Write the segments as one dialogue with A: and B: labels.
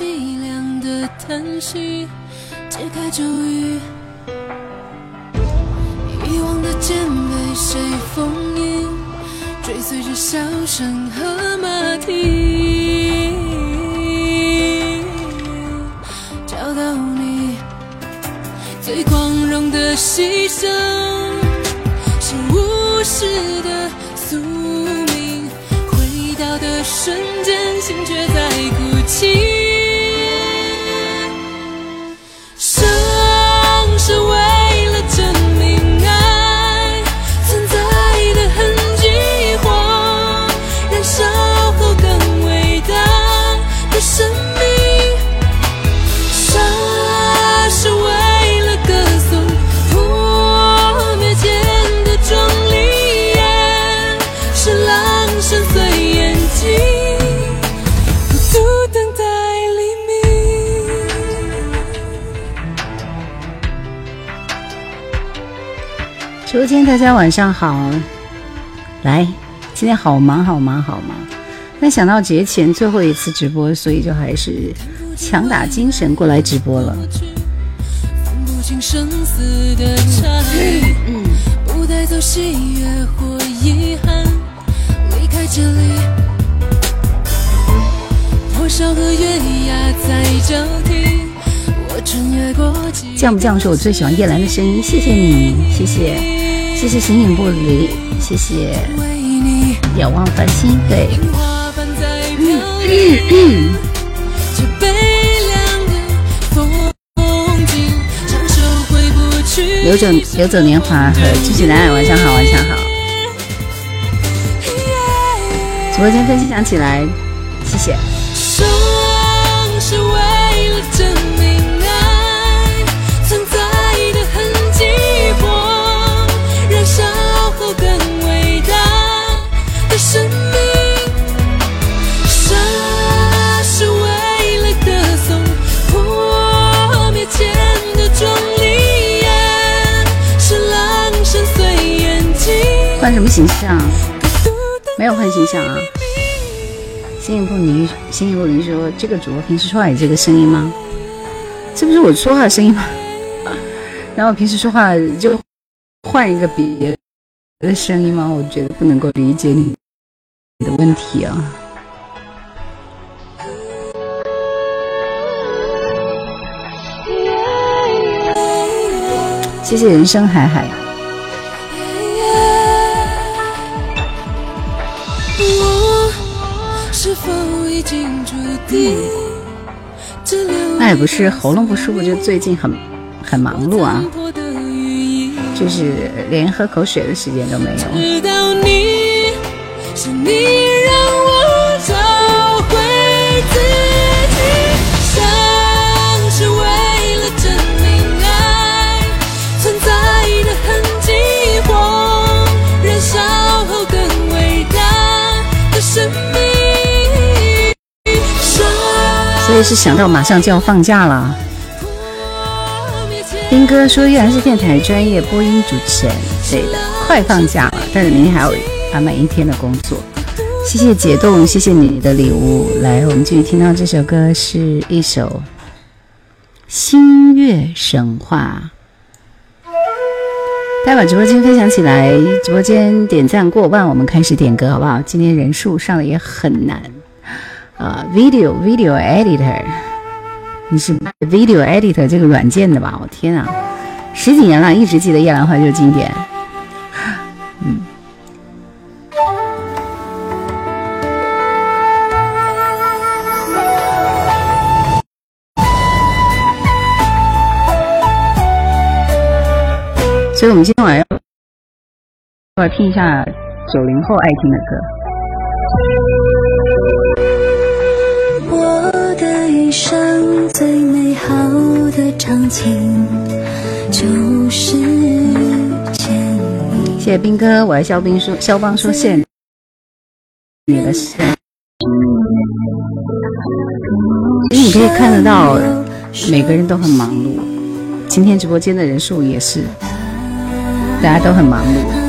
A: 凄凉的叹息，解开咒语。遗忘的剑被谁封印？追随着笑声和马蹄，找到你最光荣的牺牲，是无视的宿命。回到的瞬间，心却在哭泣。
B: 间大家晚上好，来，今天好忙好忙好忙。但想到节前最后一次直播，所以就还是强打精神过来直播了。
A: 降不清生死的差异，不带走喜悦或遗憾，离开这里，火烧和月牙在交替，我穿越过几
B: 酱不酱是我最喜欢叶兰的声音，谢谢你，谢谢，谢谢形影不离，谢谢，仰望繁星，对。流走流走年华和继续男爱，晚上好，晚上好。直播间分享起来，谢谢。什么形象？没有换形象啊。形影不离，形影不离说这个主播平时说话也这个声音吗？这不是我说话的声音吗？然后平时说话就换一个别的声音吗？我觉得不能够理解你的问题啊。谢谢人生海海。那也不是喉咙不舒服，就最近很很忙碌啊，就是连喝口水的时间都没有。
A: 是
B: 想到马上就要放假了。斌哥说依然是电台专业播音主持人，对的，快放假了，但是明天还要安排一天的工作。谢谢解冻，谢谢你的礼物。来，我们继续听到这首歌是一首《星月神话》。大家把直播间分享起来，直播间点赞过万，我们开始点歌好不好？今天人数上的也很难。呃，video video editor，你是 video editor 这个软件的吧？我天啊，十几年了，一直记得叶兰花就是经典。嗯，所以我们今天晚上要听一下九零后爱听的歌。
A: 一生最美好的场景，就是见你。
B: 谢谢斌哥，我爱肖斌说，肖邦说谢谢你的声。其实你可以看得到，每个人都很忙碌。今天直播间的人数也是，大家都很忙碌。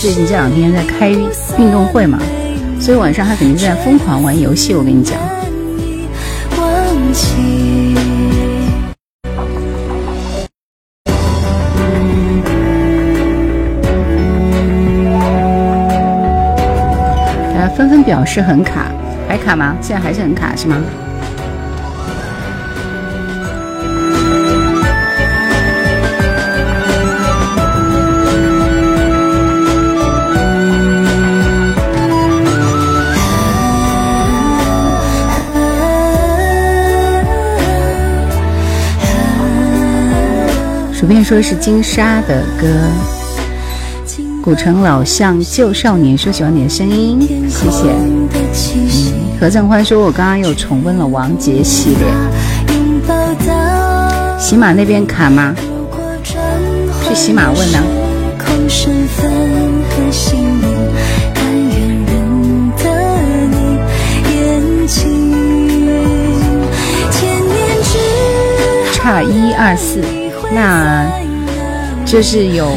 C: 最近这两天在开运动会嘛，所以晚上他肯定在疯狂玩游戏。我跟你讲，大家纷纷表示很卡，还卡吗？现在还是很卡是吗？主编说是金沙的歌，古城老巷旧少年说喜欢你的声音，谢谢。何正欢说，我刚刚又重温了王杰系列。喜马那边卡吗？去喜马问呢。差一二四。那就是有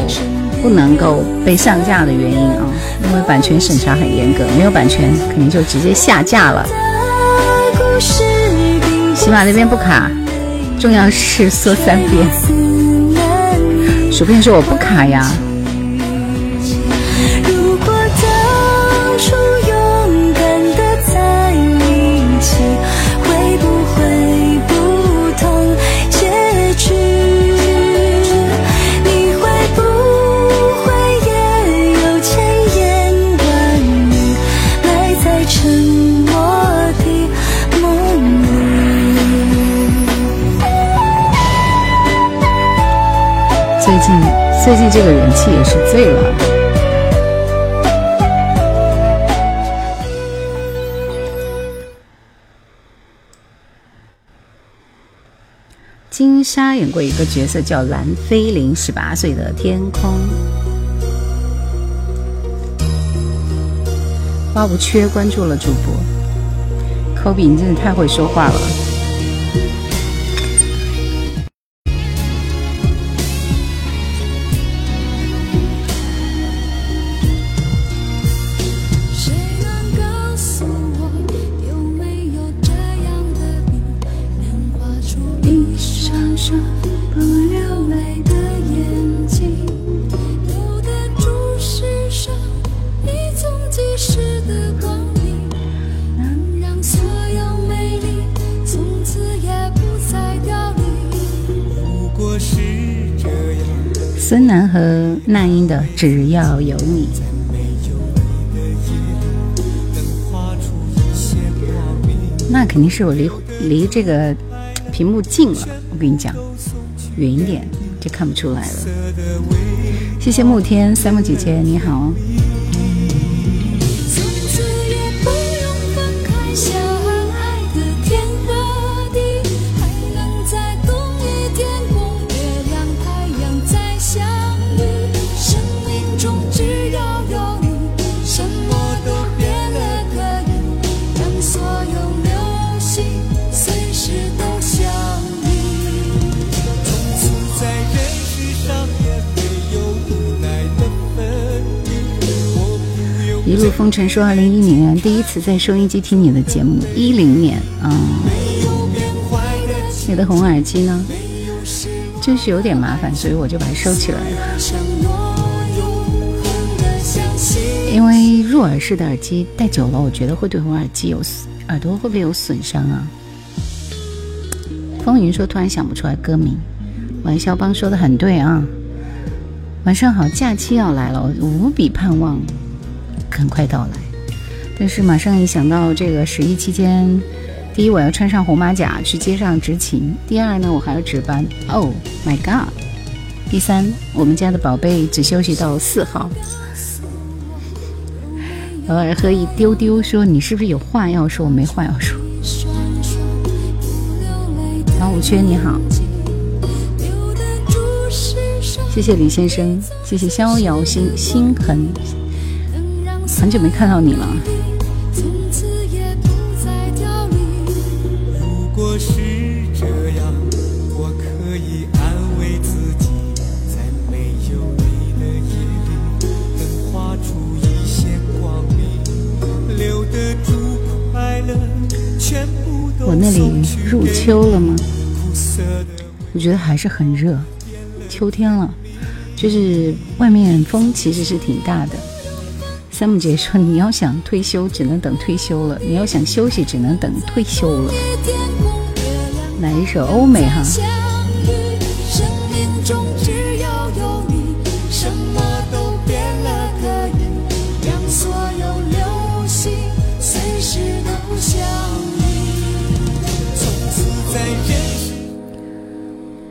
C: 不能够被上架的原因啊，因为版权审查很严格，没有版权肯定就直接下架了。起码那边不卡，重要是说三遍。薯片说我不卡呀。最近这个人气也是醉了。金莎演过一个角色叫蓝菲林，十八岁的天空。花无缺关注了主播，科比，你真的太会说话了。的《只要有你》，那肯定是我离离这个屏幕近了。我跟你讲，远一点就看不出来了。谢谢慕天三木姐姐，你好。风尘说，二零一零年第一次在收音机听你的节目，一零年啊。你的红耳机呢？就是有点麻烦，所以我就把它收起来了。因为入耳式的耳机戴久了，我觉得会对红耳机有耳朵会不会有损伤啊？风云说，突然想不出来歌名。玩笑帮说的很对啊。晚上好，假期要来了，我无比盼望。很快到来，但是马上一想到这个十一期间
B: 第一，我要穿上红马甲去街上执勤；第二呢，我还要值班。Oh my god！第三，我们家的宝贝只休息到四号。偶尔喝一丢丢，说你是不是有话要说？我没话要说。王五圈你好，谢谢李先生，谢谢逍遥心心痕，很久没看到你了。我那里入秋了吗？我觉得还是很热，秋天了，就是外面风其实是挺大的。三木姐说：“你要想退休，只能等退休了；你要想休息，只能等退休了。”来一首欧美哈。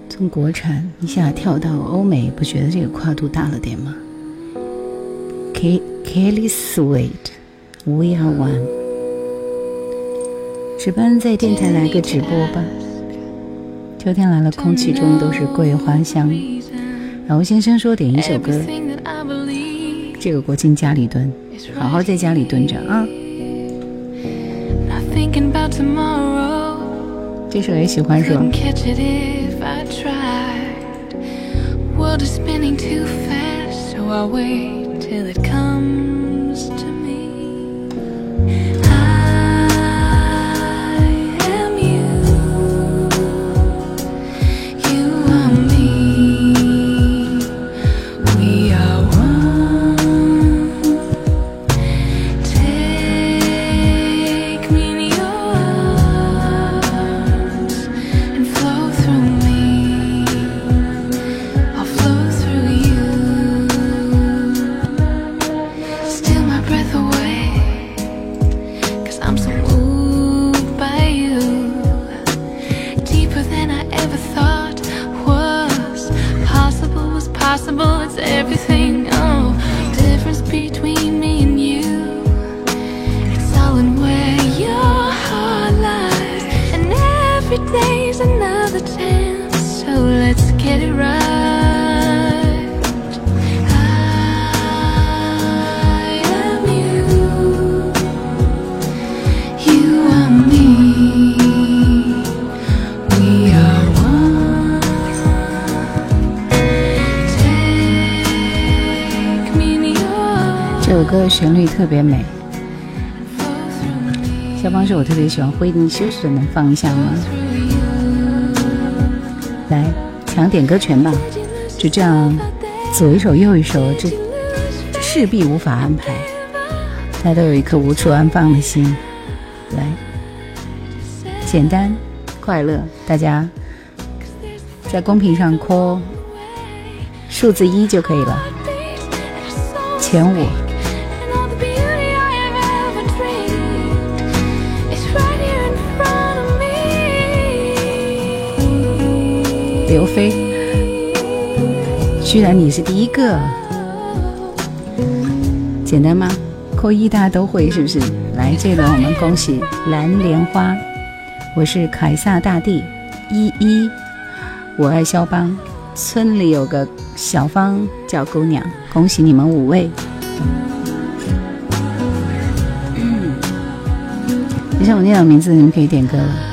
B: 从国产一下跳到欧美，不觉得这个跨度大了点吗？K Kelly Sweet，We Are One。值班在电台来个直播吧。秋天来了，空气中都是桂花香。老吴先生说点一首歌，这个国庆家里蹲，好好在家里蹲着啊。这首也喜欢是吧？world is spinning too fast, so I'll wait till it comes 旋律特别美，肖邦是我特别喜欢。惠尼休斯顿能放一下吗？来抢点歌权吧！就这样左一首右一首，这势必无法安排。大家都有一颗无处安放的心，来，简单快乐，大家在公屏上扣数字一就可以了，前五。刘飞，居然你是第一个，简单吗？扣一大家都会是不是？来，这轮我们恭喜蓝莲花，我是凯撒大帝依依，我爱肖邦，村里有个小芳叫姑娘，恭喜你们五位。等下我念到名字，你们可以点歌了。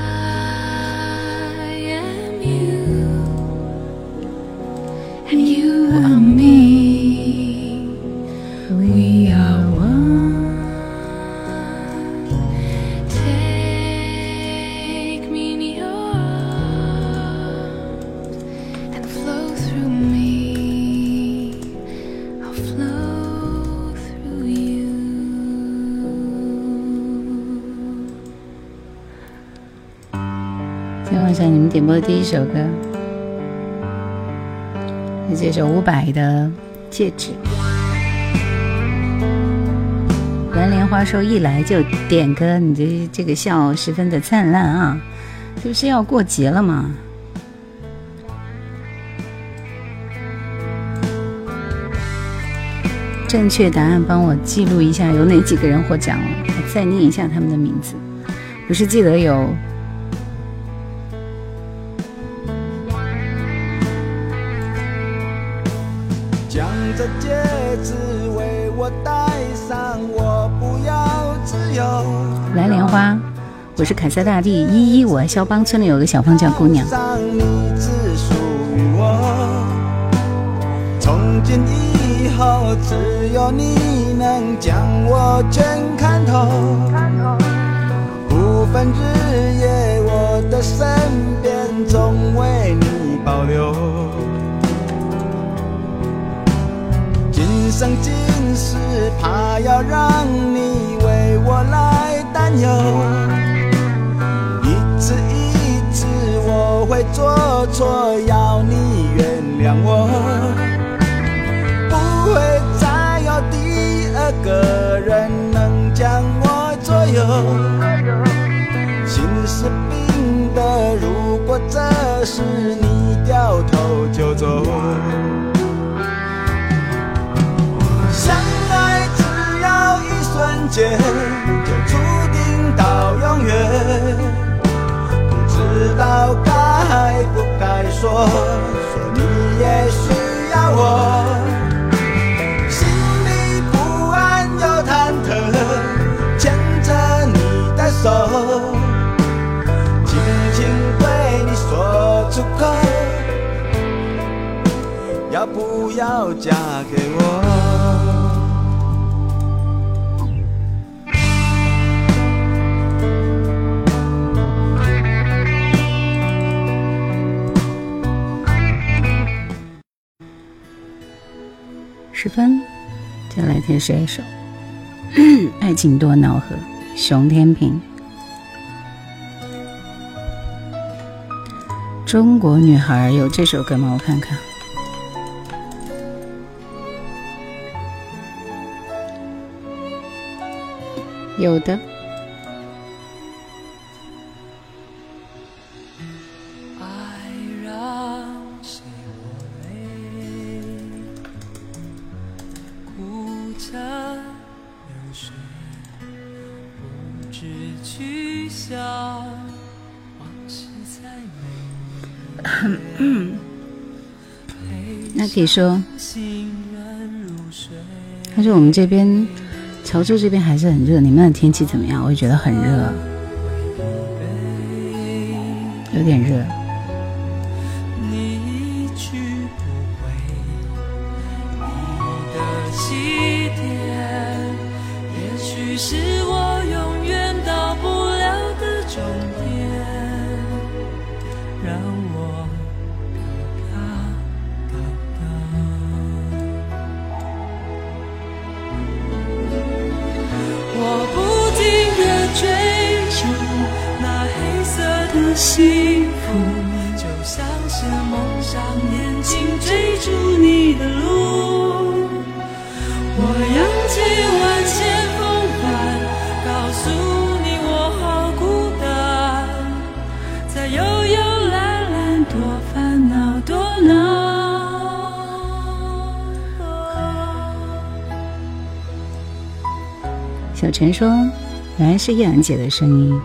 B: 第一首歌，是这首伍佰的《戒指》。蓝莲花说一来就点歌，你这这个笑十分的灿烂啊！这不是要过节了吗？正确答案帮我记录一下，有哪几个人获奖了？我再念一下他们的名字。不是记得有。这戒指为我戴上，我不要自由。蓝莲花，我是凯撒大帝依依，我肖邦村里有个小胖叫姑娘。从今以后，只有你能将我全看透。不分日夜，我的身边总为你保留。生今世，怕要让你为我来担忧。一次一次，我会做错，要你原谅我。不会再有第二个人能将我左右，心是冰的，如果这时你掉头就走，间，就注定到永远，不知道该不该说，说你也需要我。
D: 心里不安又忐忑，牵着你的
B: 手，轻轻对你说出口，要不要嫁给我？十分，就来听下一首《爱情多恼河》，熊天平。中国女孩有这首歌吗？我看看，有的。说，他说我们这边潮州这边还是很热，你们的天气怎么样？我也觉得很热，有点热。是叶兰姐的声音，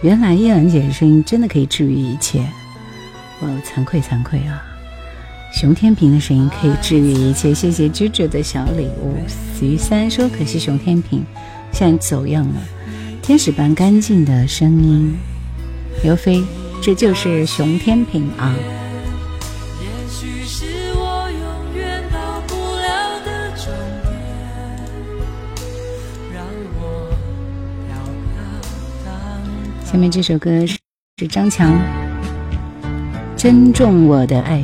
B: 原来叶兰姐的声音真的可以治愈一切。我惭愧惭愧啊！熊天平的声音可以治愈一切。谢谢居居的小礼物。徐三说：可惜熊天平现在走样了，天使般干净的声音。刘飞，这就是熊天平啊。”下面这首歌是是张强，《珍重我的爱》。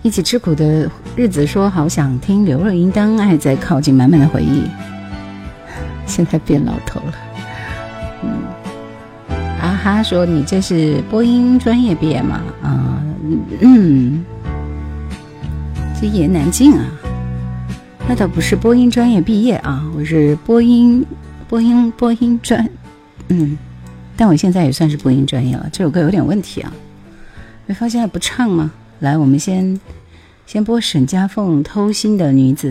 B: 一起吃苦的日子说好想听刘若英，当爱在靠近，满满的回忆。现在变老头了，嗯。啊哈，说你这是播音专业毕业吗？啊，嗯，这一言难尽啊。那倒不是播音专业毕业啊，我是播音播音播音专，嗯，但我现在也算是播音专业了。这首歌有点问题啊，没发现还不唱吗？来，我们先先播沈佳凤《偷心的女子》。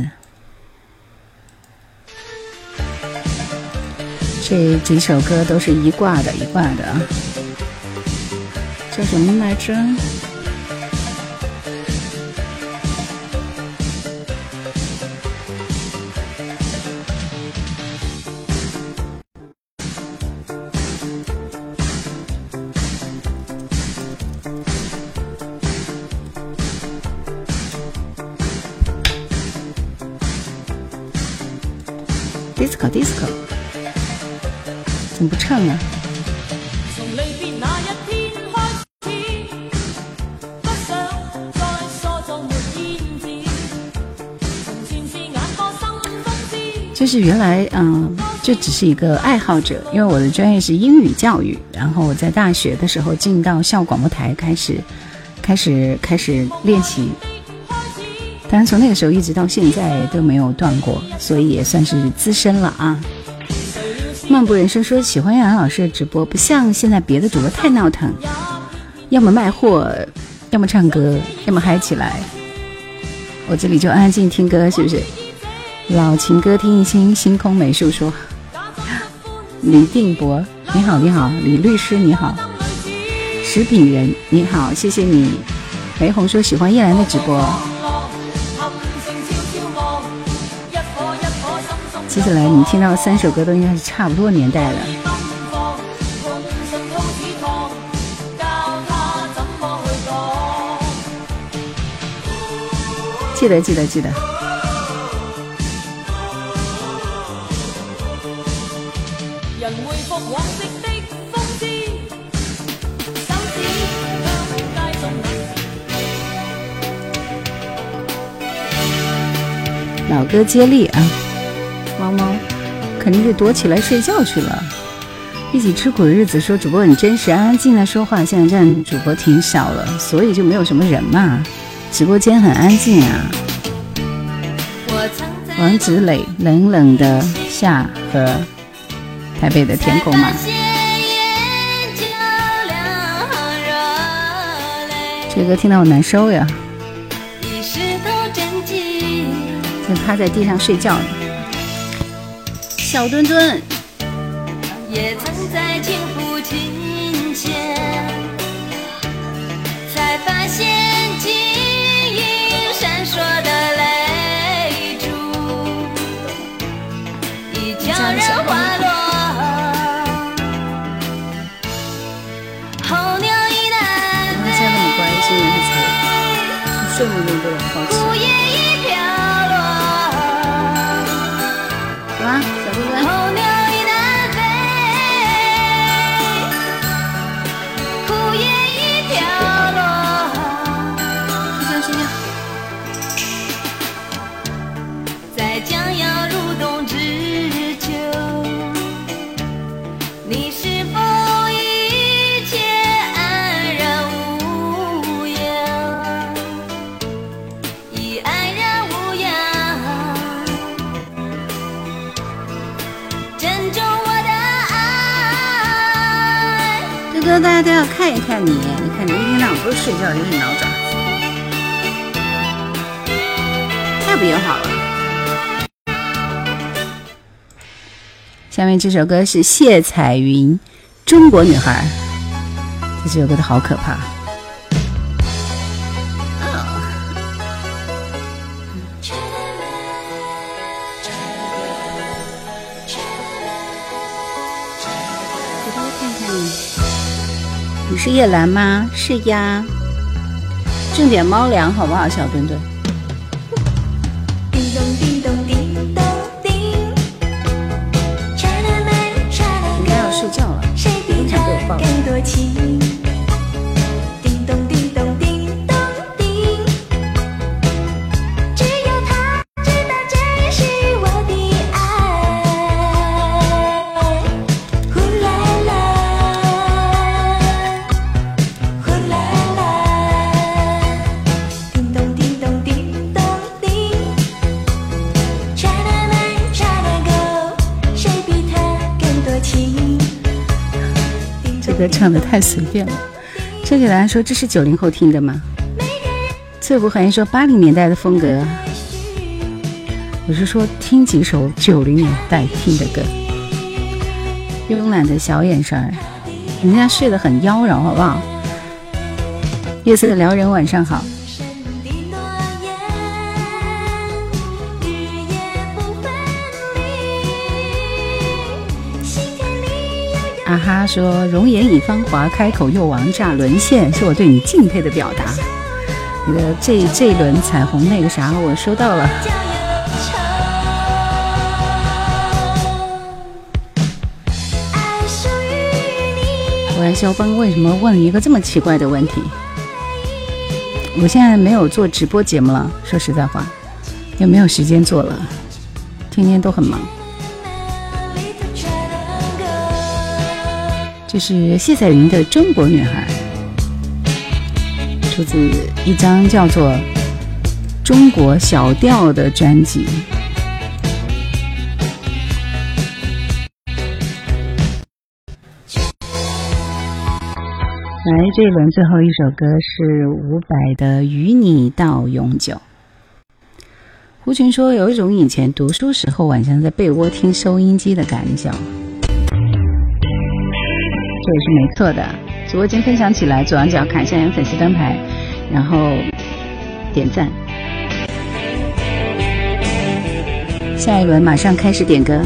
B: 这几首歌都是一挂的，一挂的啊，叫什么来着唱啊？就是原来嗯，就只是一个爱好者，因为我的专业是英语教育，然后我在大学的时候进到校广播台开始，开始开始练习。反正从那个时候一直到现在都没有断过，所以也算是资深了啊。漫步人生说喜欢叶兰老师的直播，不像现在别的主播太闹腾，要么卖货，要么唱歌，要么嗨起来。我这里就安静听歌，是不是？老情歌听一听，星空美术说。李定博，你好，你好，李律师你好，石炳仁你好，谢谢你。梅红说喜欢叶兰的直播。接下来你听到的三首歌都应该是差不多年代的。记得记得记得。老歌接力啊！肯定是躲起来睡觉去了。一起吃苦的日子说主播很真实，安安静静说话。现在这样主播挺少了，所以就没有什么人嘛。直播间很安静啊。王子磊，冷冷的夏和台北的天空嘛。这歌听到我难受呀。就趴在地上睡觉呢。小墩墩。也曾在情不亲大家都要看一看你，你看你一天到晚不是睡觉就是挠爪子，太不友好了。下面这首歌是谢彩云《中国女孩》，这首歌的好可怕。是叶兰吗？是呀，挣点猫粮好不好，小墩墩？叮咚叮咚叮咚叮，应该要睡觉了，不想被我抱。歌唱的太随便了。这里来说，这是九零后听的吗？翠湖寒烟说八零年代的风格，我是说听几首九零年代听的歌。慵懒的小眼神儿，人家睡得很妖娆，好不好？月色撩人，晚上好。哈哈，说容颜已芳华，开口又王炸，沦陷，是我对你敬佩的表达。你的这这一轮彩虹那个啥，我收到了。我来肖峰为什么问一个这么奇怪的问题？我现在没有做直播节目了，说实在话，也没有时间做了，天天都很忙。这是谢彩云的《中国女孩》，出自一张叫做《中国小调》的专辑。来，这一轮最后一首歌是伍佰的《与你到永久》。胡群说，有一种以前读书时候晚上在被窝听收音机的感觉。这也是没错的。直播间分享起来，左上角看一下有粉丝灯牌，然后点赞。下一轮马上开始点歌。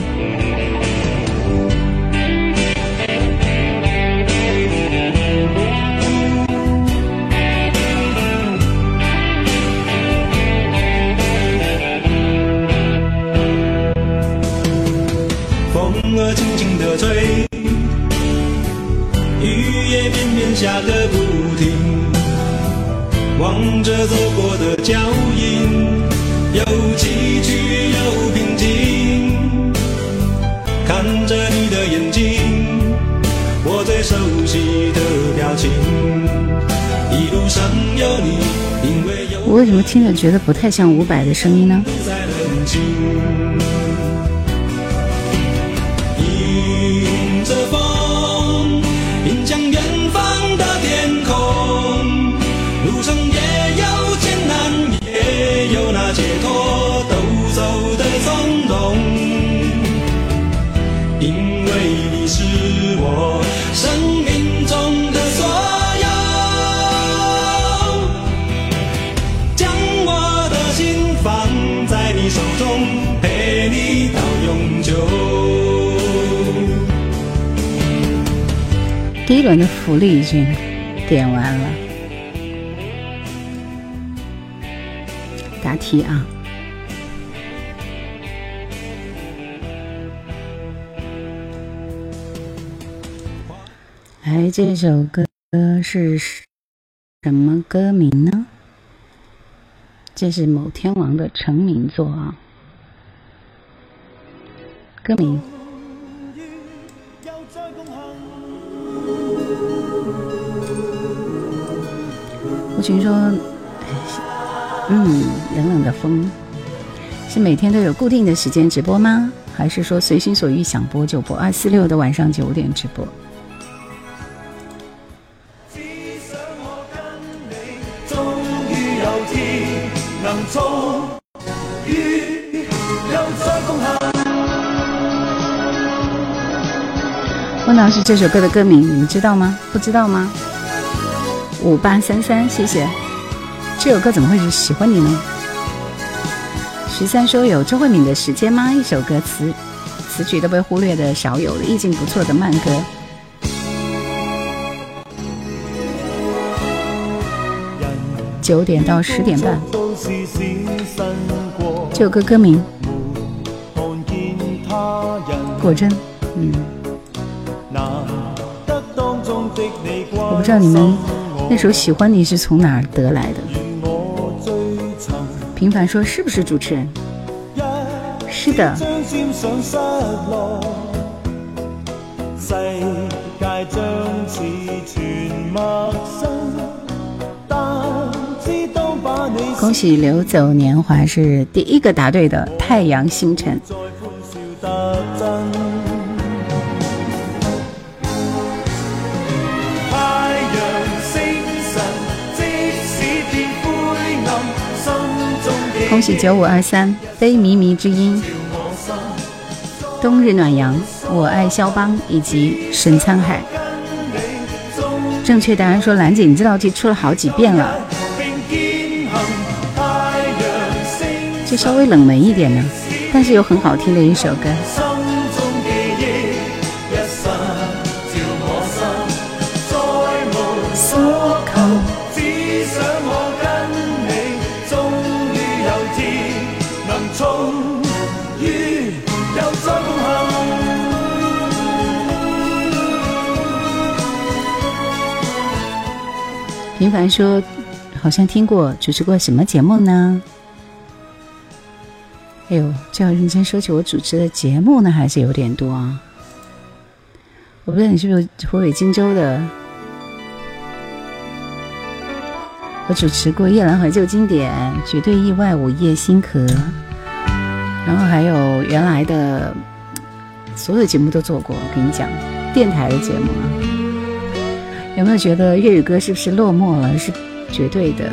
A: 着走过的脚印，有崎岖有平静。看着你的眼睛，我最熟悉的表情。一路上有你，因为有
B: 我为什么听着觉得不太像伍佰的声音呢？轮的福利已经点完了，答题啊！来，这首歌是什么歌名呢？这是某天王的成名作啊，歌名。听说：“嗯，冷冷的风，是每天都有固定的时间直播吗？还是说随心所欲想播就播？二四六的晚上九点直播。问到是这首歌的歌名，你们知道吗？不知道吗？五八三三，谢谢。这首歌怎么会是喜欢你呢？十三说有周慧敏的时间吗？一首歌词词曲都被忽略的少有的，意境不错的慢歌。九点到十点半，这首歌歌名果真，嗯，我不知道你们那首喜歡你是從哪兒得來的。平凡說是不是主持人？是的，恭喜流走年華是第一個答對的太陽星辰。恭喜九五二三非靡靡之音，冬日暖阳，我爱肖邦以及沈沧海。正确答案说兰姐，你这道题出了好几遍了，就稍微冷门一点呢，但是又很好听的一首歌。平凡说：“好像听过主持过什么节目呢？”哎呦，这要认真说起我主持的节目呢，还是有点多啊。我不知道你是不是湖北荆州的？我主持过《夜阑怀旧经典》《绝对意外》《午夜星河》，然后还有原来的所有节目都做过。我跟你讲，电台的节目啊。有没有觉得粤语歌是不是落寞了？是绝对的。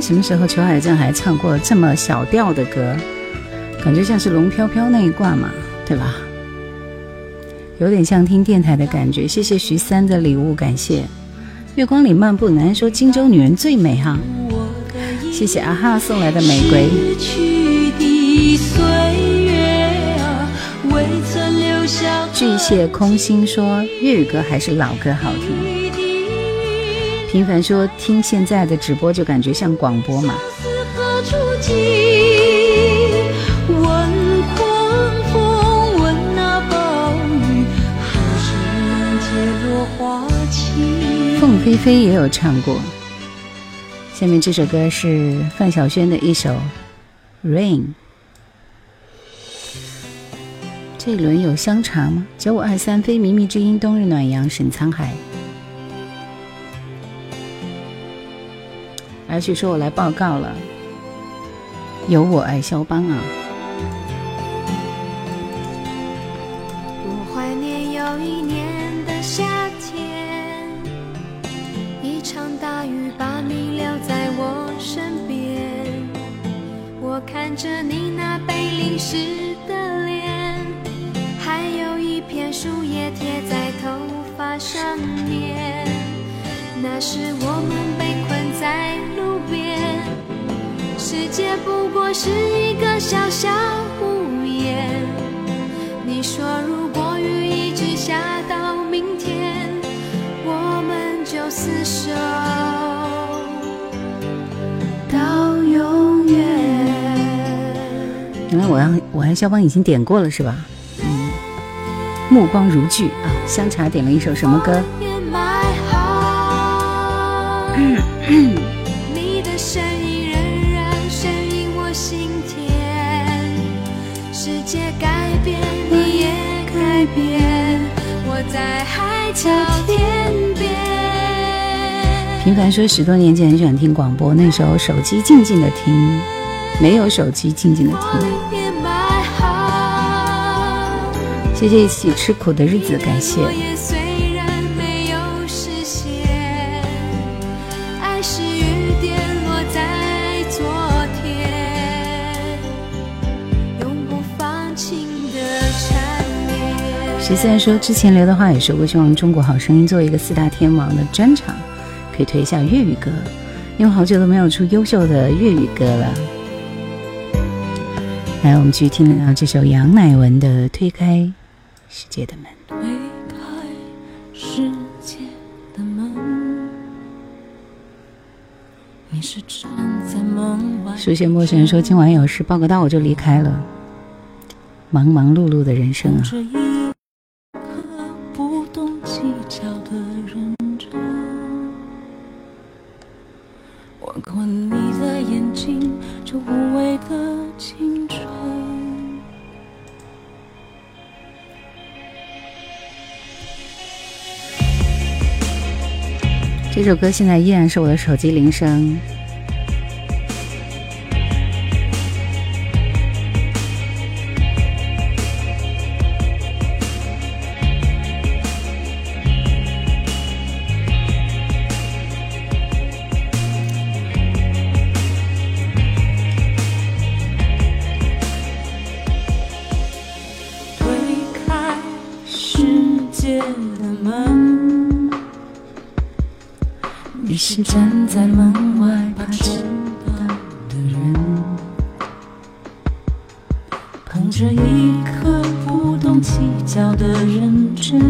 B: 什么时候裘海正还唱过这么小调的歌？感觉像是龙飘飘那一挂嘛，对吧？有点像听电台的感觉。谢谢徐三的礼物，感谢。月光里漫步，男人说荆州女人最美哈。谢谢阿哈送来的玫瑰。巨蟹空心说粤语歌还是老歌好听。平凡说：“听现在的直播就感觉像广播嘛。”凤飞飞也有唱过。下面这首歌是范晓萱的一首《Rain》。这一轮有香肠吗？九五二三非靡靡之音，冬日暖阳，沈沧海。而且说我来报告了，有我爱肖邦啊！
C: 我怀念有一年的夏天，一场大雨把你留在我身边。我看着你那被淋湿的脸，还有一片树叶贴在头发上面。那时我们世界不过是一个小小屋檐。你说如果雨一直下到明天，我们就厮守到永远。
B: 原来我让我爱肖邦已经点过了是吧？嗯，目光如炬啊！香茶点了一首什么歌？平凡说，十多年前很喜欢听广播，那时候手机静静的听，没有手机静静的听。谢谢一起吃苦的日子，感谢。虽然说之前刘德华也说过希望中国好声音做一个四大天王的专场可以推一下粤语歌因为好久都没有出优秀的粤语歌了。来我们继续听啊这首杨乃文的推开世界的门。推开
C: 世界的门你是站在外熟悉
B: 陌生人说今晚有事报个到我就离开了。忙忙碌碌的人生啊。这首歌现在依然是我的手机铃声。
C: 是站在门外怕迟到的人，捧着一颗不懂计较的认真，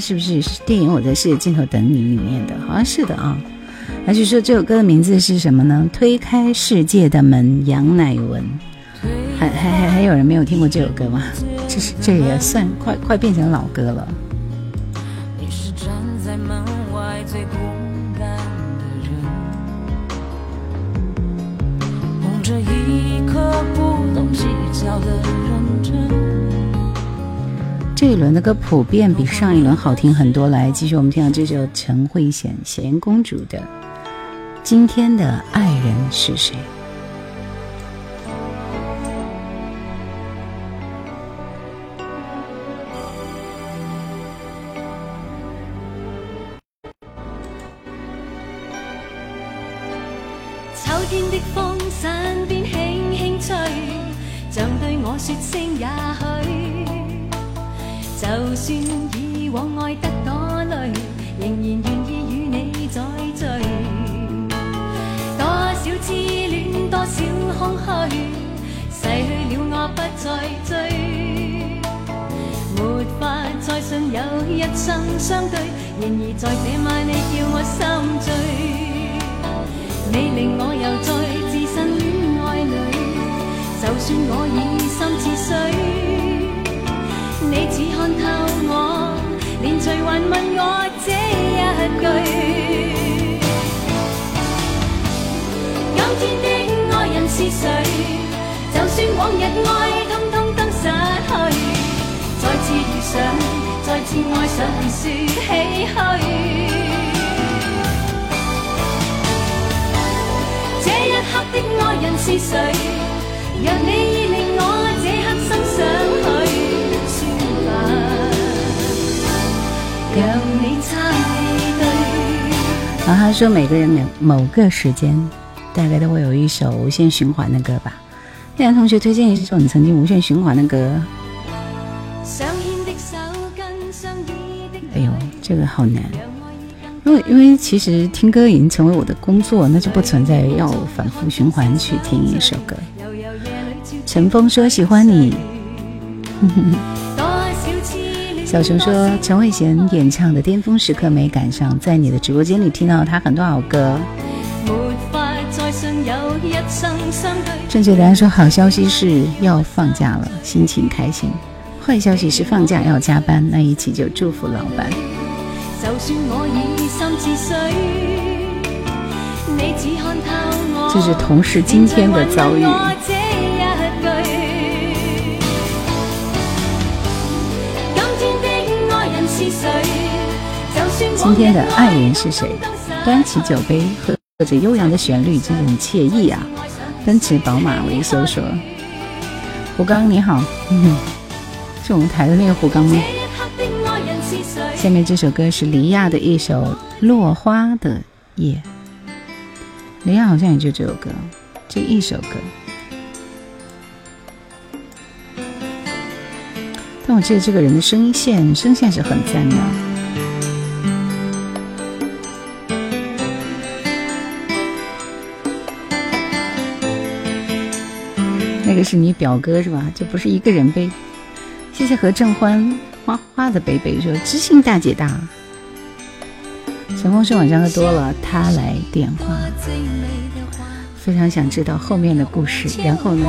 C: 是
B: 不是电影《我在世界尽头等你》里面的？好像是的啊。还是说这首歌的名字是什么呢？推开世界的门，杨乃文。还还还还有人没有听过这首歌吗？这是这也算快快变成老歌了。
C: 你是站在门外最勇敢的人。捧着一颗不懂计较的
B: 这一轮的歌普遍比上一轮好听很多。来，继续我们听到这首陈慧娴《贤公主》的。今天的爱人是谁？
C: 秋天的风身边轻轻吹，像对我说声也许。就算以往爱得多累，仍然愿意与你再聚。多少痴恋多少空虚，逝去了我不再追，没法再信有一生相对，然而在这晚你叫我心醉，你令我又再置身恋爱里，就算我已心似水，你只看透我，连随还问我这一句。今天的爱人是谁？就算往日爱通通都失去，再次遇上，再次爱上，说唏嘘。这一刻的爱人是谁？让你已令我这刻心想
B: 然后他说，每个人某某个时间。大概都会有一首无限循环的歌吧。叶然同学推荐一首你曾经无限循环的歌。哎呦，这个好难，因为因为其实听歌已经成为我的工作，那就不存在要反复循环去听一首歌。陈峰说喜欢你。小熊说陈慧娴演唱的巅峰时刻没赶上，在你的直播间里听到她很多好歌。正确答案说：好消息是要放假了，心情开心；坏消息是放假要加班。那一起就祝福老板。这是同事今天的遭遇。今天的爱人是谁？端起酒杯喝。着悠扬的旋律，真的很惬意啊！奔驰、宝马，维修说。胡刚你好，嗯，是我们台的那个胡刚吗？下面这首歌是黎亚的一首《落花的夜》。黎亚好像也就这首歌，这一首歌。但我记得这个人的声音线，声线是很赞的。那个是你表哥是吧？就不是一个人呗。谢谢何正欢花花的北北说知心大姐大。陈峰是晚上喝多了，他来电话，非常想知道后面的故事。然后呢？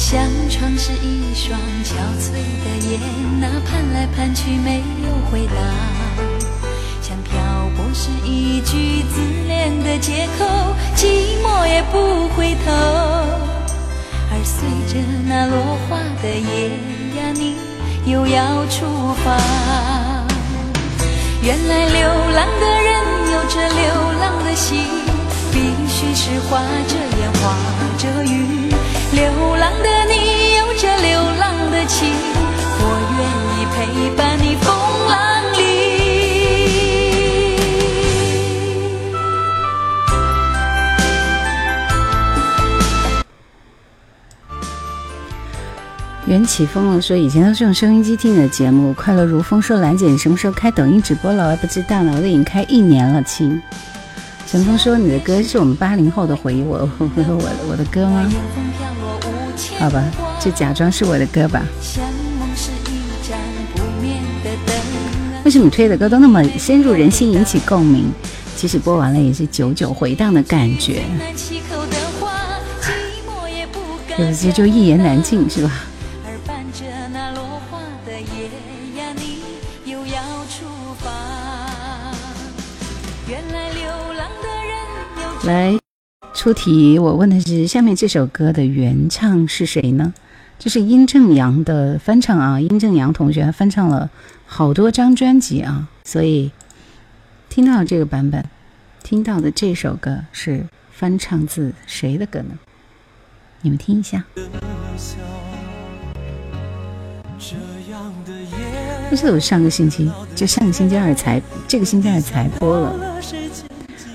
C: 像窗是一双憔悴的眼，那盼来盼去没有回答；像漂泊是一句自恋的借口，寂寞也不回头。而随着那落花的夜呀，你又要出发。原来流浪的人有着流浪的心，必须是画着烟，画着雨。流浪的你有着流浪的情，我愿意陪伴你风浪里。
B: 缘起风了，说以前都是用收音机听你的节目。快乐如风说兰姐，你什么时候开抖音直播了？我还不知道呢，我都已经开一年了，亲。陈峰说你的歌是我们八零后的回忆，我 我我我的歌吗？好吧，就假装是我的歌吧。为什么你推的歌都那么深入人心，引起共鸣？即使播完了，也是久久回荡的感觉。有些就一言难尽，是吧？来。出题，我问的是下面这首歌的原唱是谁呢？这是殷正阳的翻唱啊，殷正阳同学他翻唱了好多张专辑啊，所以听到这个版本，听到的这首歌是翻唱自谁的歌呢？你们听一下。不是我上个星期，就上个星期二才，这个星期二才播了。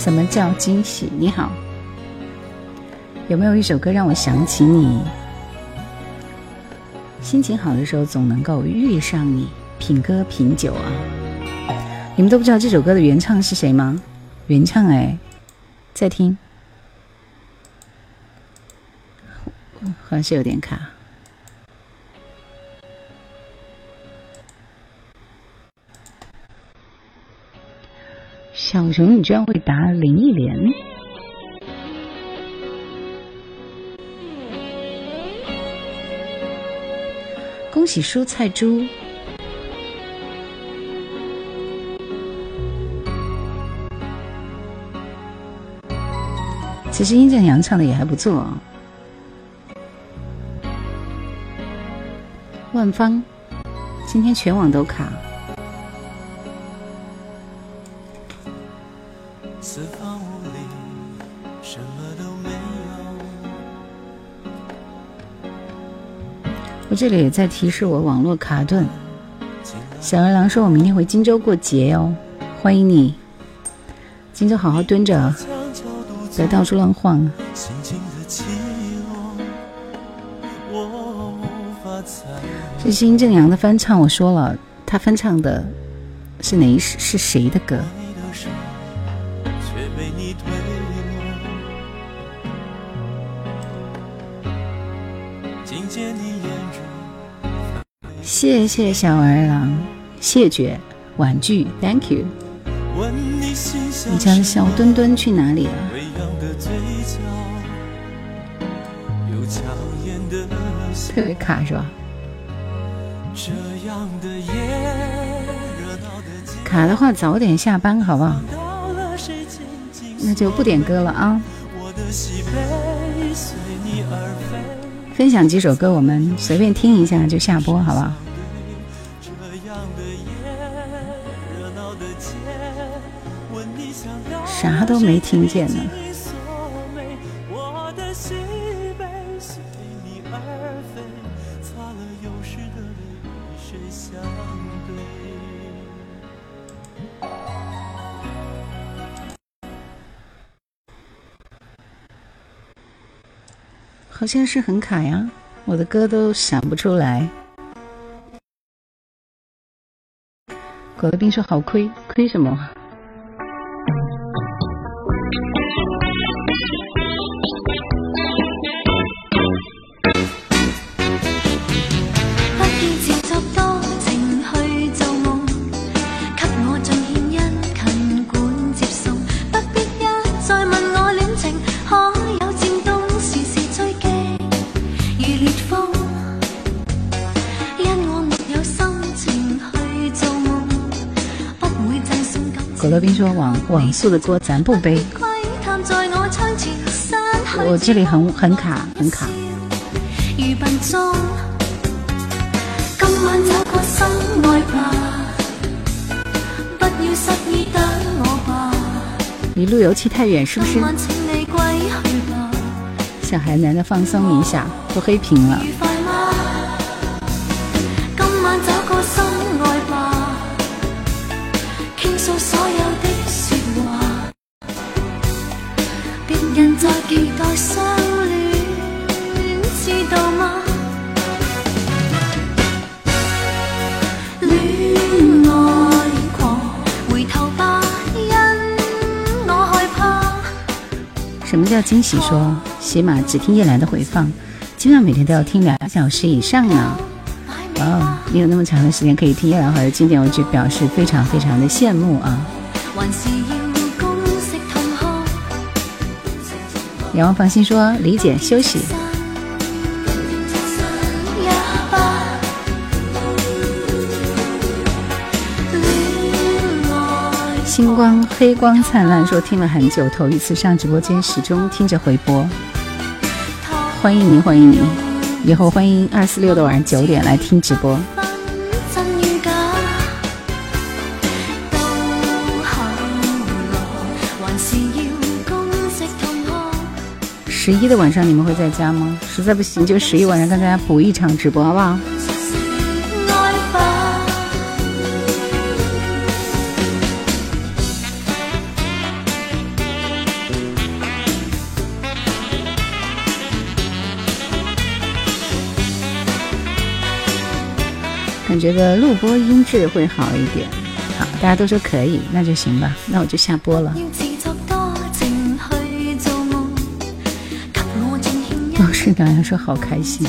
B: 什么叫惊喜？你好，有没有一首歌让我想起你？心情好的时候总能够遇上你，品歌品酒啊！你们都不知道这首歌的原唱是谁吗？原唱哎，在听，好像是有点卡。小熊，你居然会答林忆莲？恭喜蔬菜猪！其实殷正阳唱的也还不错。万芳，今天全网都卡。我这里也在提示我网络卡顿。小二郎说：“我明天回荆州过节哦，欢迎你。荆州好好蹲着，别到处乱晃。”这是殷正阳的翻唱，我说了，他翻唱的是哪一是谁的歌？谢谢小儿郎，谢绝婉拒，Thank you。
C: 你家的小墩墩去哪里了？特别卡是吧？卡的话，早点下班好不好？那就不点歌了啊。分享几首歌，我们随便听一下就下播，好不好？啥都没听见呢。好像是很卡呀，我的歌都闪不出来。狗乐冰说好亏，亏什么？罗宾说：“网网速的锅咱不背。”我这里很很卡，很卡。离路由器太远，是不是？小孩难得放松一下，都黑屏了。惊喜？说起码只听叶兰的回放，基本上每天都要听两小时以上呢。哦，你有那么长的时间可以听叶兰华的经典，我就表示非常非常的羡慕啊。仰望放心说理解休息。星光黑光灿烂说听了很久，头一次上直播间，始终听着回播。欢迎您，欢迎您，以后欢迎二四六的晚上九点来听直播。十一的晚上你们会在家吗？实在不行就十一晚上跟大家补一场直播，好不好？感觉的录播音质会好一点，好，大家都说可以，那就行吧，那我就下播了。都是大家说好开心。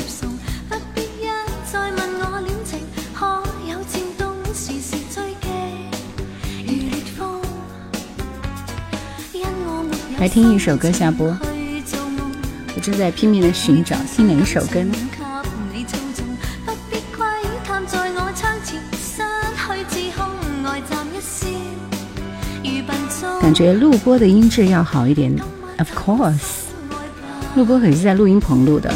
C: 来听一首歌下播，我正在拼命的寻找，听哪一首歌呢？感觉录播的音质要好一点，Of course，录播可是在录音棚录的，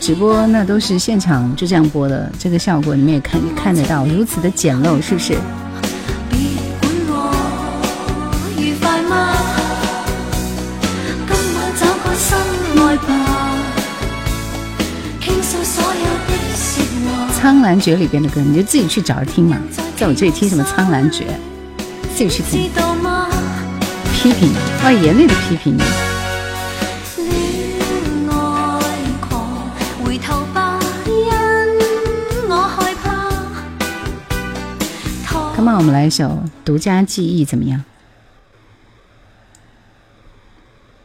C: 直播那都是现场就这样播的，这个效果你们也看看得到，如此的简陋，是不是？苍兰诀里边的歌，你就自己去找着听嘛，在我这里听什么苍兰诀，自己去听。批评，哇，严厉的批评。Come on，我们来一首《独家记忆》，怎么样？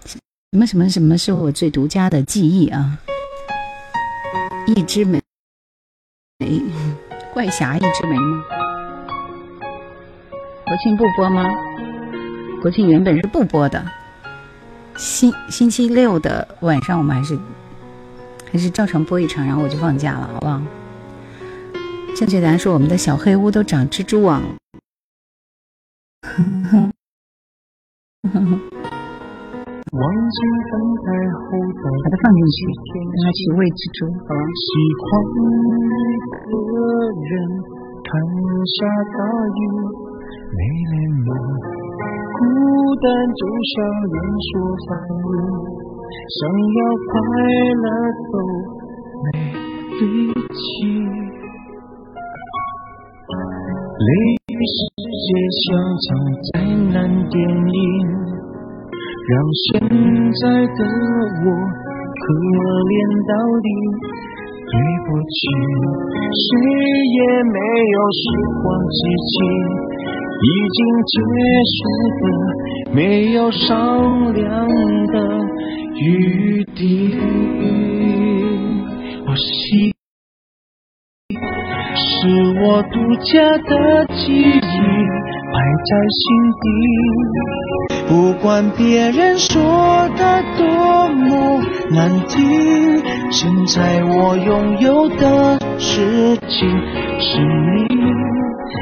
C: 什么什么什么是我最独家的记忆啊？一枝梅，怪侠一枝梅吗？
B: 国庆不播吗？国庆原本是不播的，星星期六的晚上我们还是还是照常播一场，然后我就放假了，好不好？正确答案说我们的小黑屋都长蜘蛛网。
D: 忘记等待后的
B: 把它放进去，让它去喂蜘蛛，好吧？
D: 喜欢一个人看下大雨，没联络，孤单就像连锁反应，想要快乐都没力气。泪与世界像场灾难电影。让现在的我可怜到底，对不起，谁也没有时光机器，已经结束的没有商量的余地。我心是我独家的记忆，摆在心底。不管别人说的多么难听，现在我拥有的事情是你，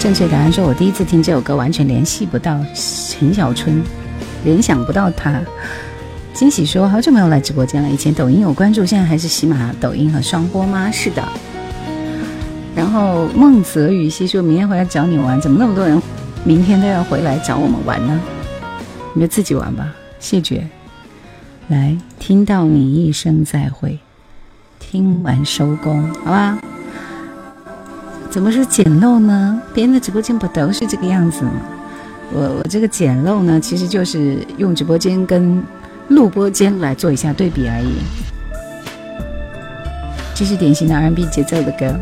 B: 正确答案说，我第一次听这首歌，完全联系不到陈小春，联想不到他。惊喜说，好久没有来直播间了，以前抖音有关注，现在还是喜马、抖音和双播吗？是的。然后孟泽雨熙说，明天回来找你玩，怎么那么多人明天都要回来找我们玩呢？你就自己玩吧，谢绝。来，听到你一声再会，听完收工，好吧？怎么是简陋呢？别人的直播间不都是这个样子吗？我我这个简陋呢，其实就是用直播间跟录播间来做一下对比而已。这是典型的 R&B 节奏的歌。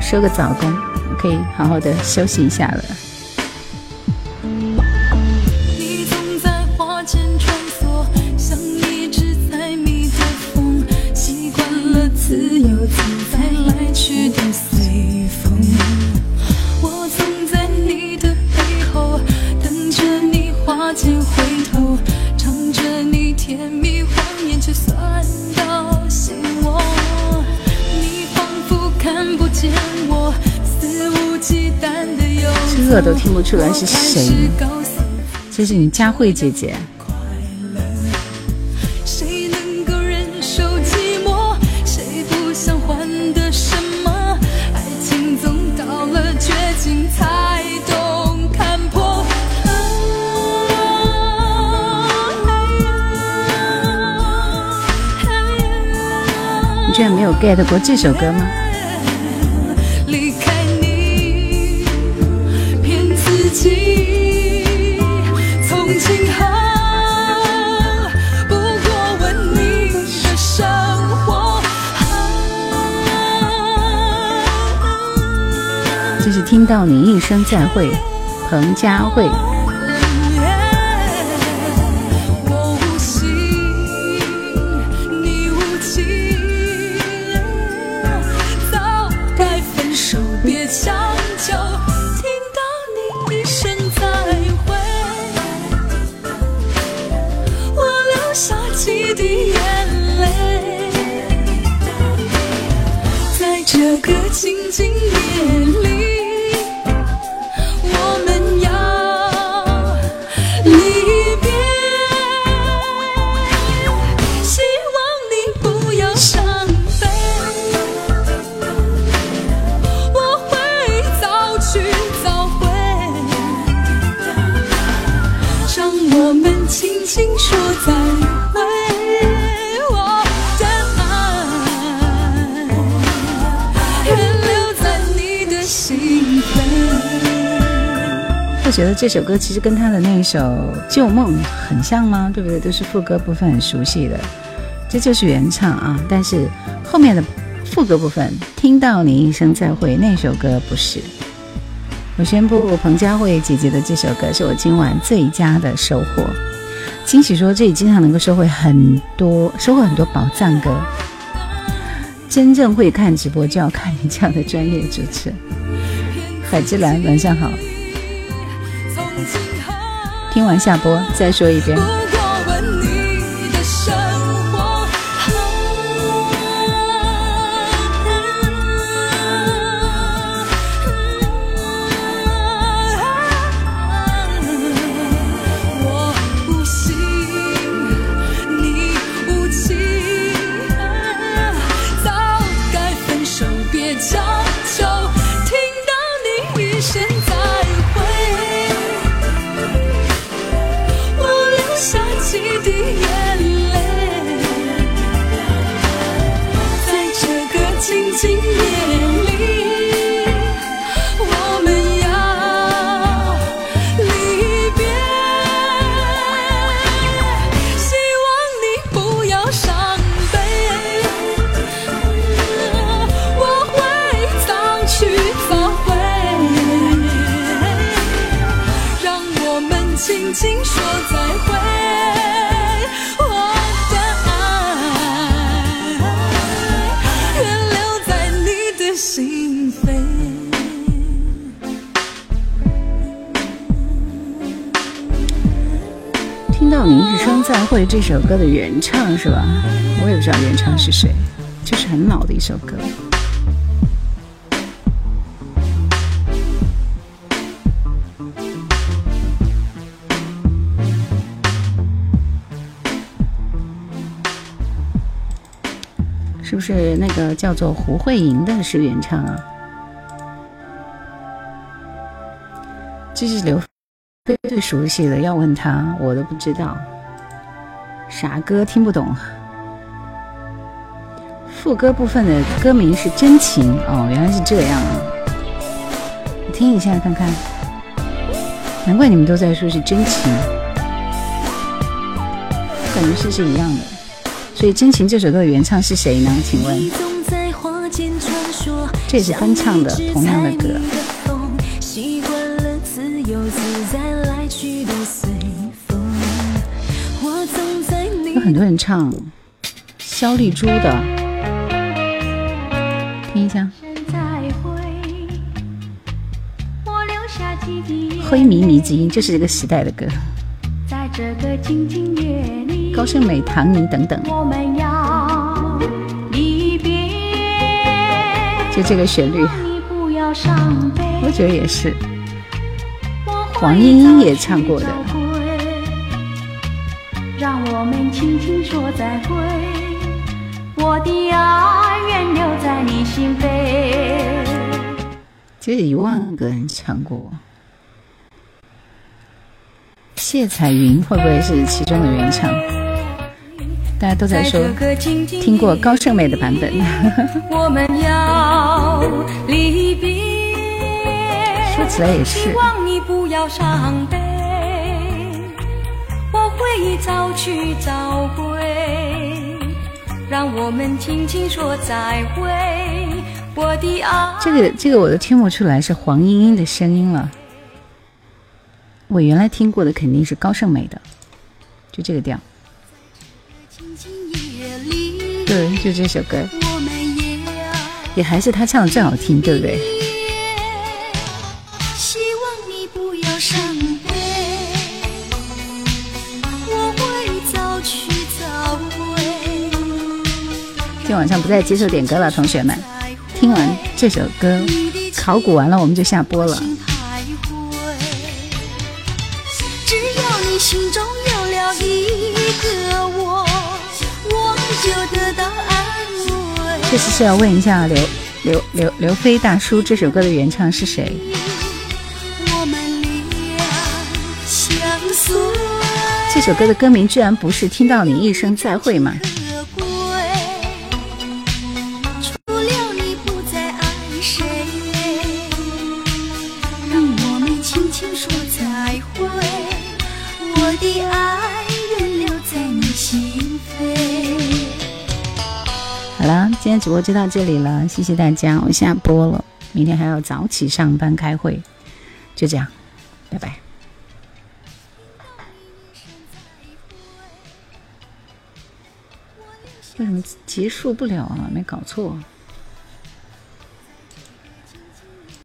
B: 收个早工。可以好好的休息一下了。
C: 自由自在来去的随风。我总在你的背后，等着你花间回头，唱着你甜蜜谎言，却算到心窝。你仿佛看不见我。
B: 这都听不出来是谁，这是你佳慧姐姐。Get 过这首歌吗？听到你一声再会，彭佳慧。
C: 请说再爱我的爱，留在你的心扉。觉得这首歌其实跟他的那首旧梦很像吗？对不对？都是副歌部分很熟悉的，这就是原唱啊。但是后面的副歌部分，听到你一声再会那首歌不是。我宣布彭佳慧姐姐的这首歌是我今晚最佳的收获。惊喜说，这里经常能够收获很多，收获很多宝藏歌。真正会看直播，就要看你这样的专业主持。海之蓝，晚上好。听完下播，再说一遍。会这首歌的原唱是吧？我也不知道原唱是谁，就是很老的一首歌。是不是那个叫做胡慧莹的是原唱啊？这是刘飞最熟悉的，要问他我都不知道。啥歌听不懂？副歌部分的歌名是《真情》哦，原来是这样啊！我听一下看看，难怪你们都在说是真情，感觉是是一样的。所以《真情》这首歌的原唱是谁呢？请问？这也是翻唱的，同样的歌。很多人唱肖丽珠的，听一下。灰迷迷之音，这是这个时代的歌。高胜美、唐尼等等。就这个旋律，我觉得也是。黄莺莺也唱过的。轻轻说再会，我的爱愿留在你心扉。这一万个人唱过，谢彩云会不会是其中的原唱？大家都在说听过高胜美的版本。我们要离别，说起来也是。希望你不要伤悲。会早去早归，让我们轻轻说再会。我的爱，这个这个我都听不出来是黄莺莺的声音了。我原来听过的肯定是高胜美的，就这个调。对，就这首歌，也还是他唱的最好听，对不对？晚上不再接受点歌了，同学们，听完这首歌，考古完了，我们就下播了。这次是要问一下刘刘刘刘飞大叔，这首歌的原唱是谁？这首歌的歌名居然不是听到你一声再会吗？
B: 今天直播就到这里了，谢谢大家，我下播了，明天还要早起上班开会，就这样，拜拜。为什么结束不了啊？没搞错。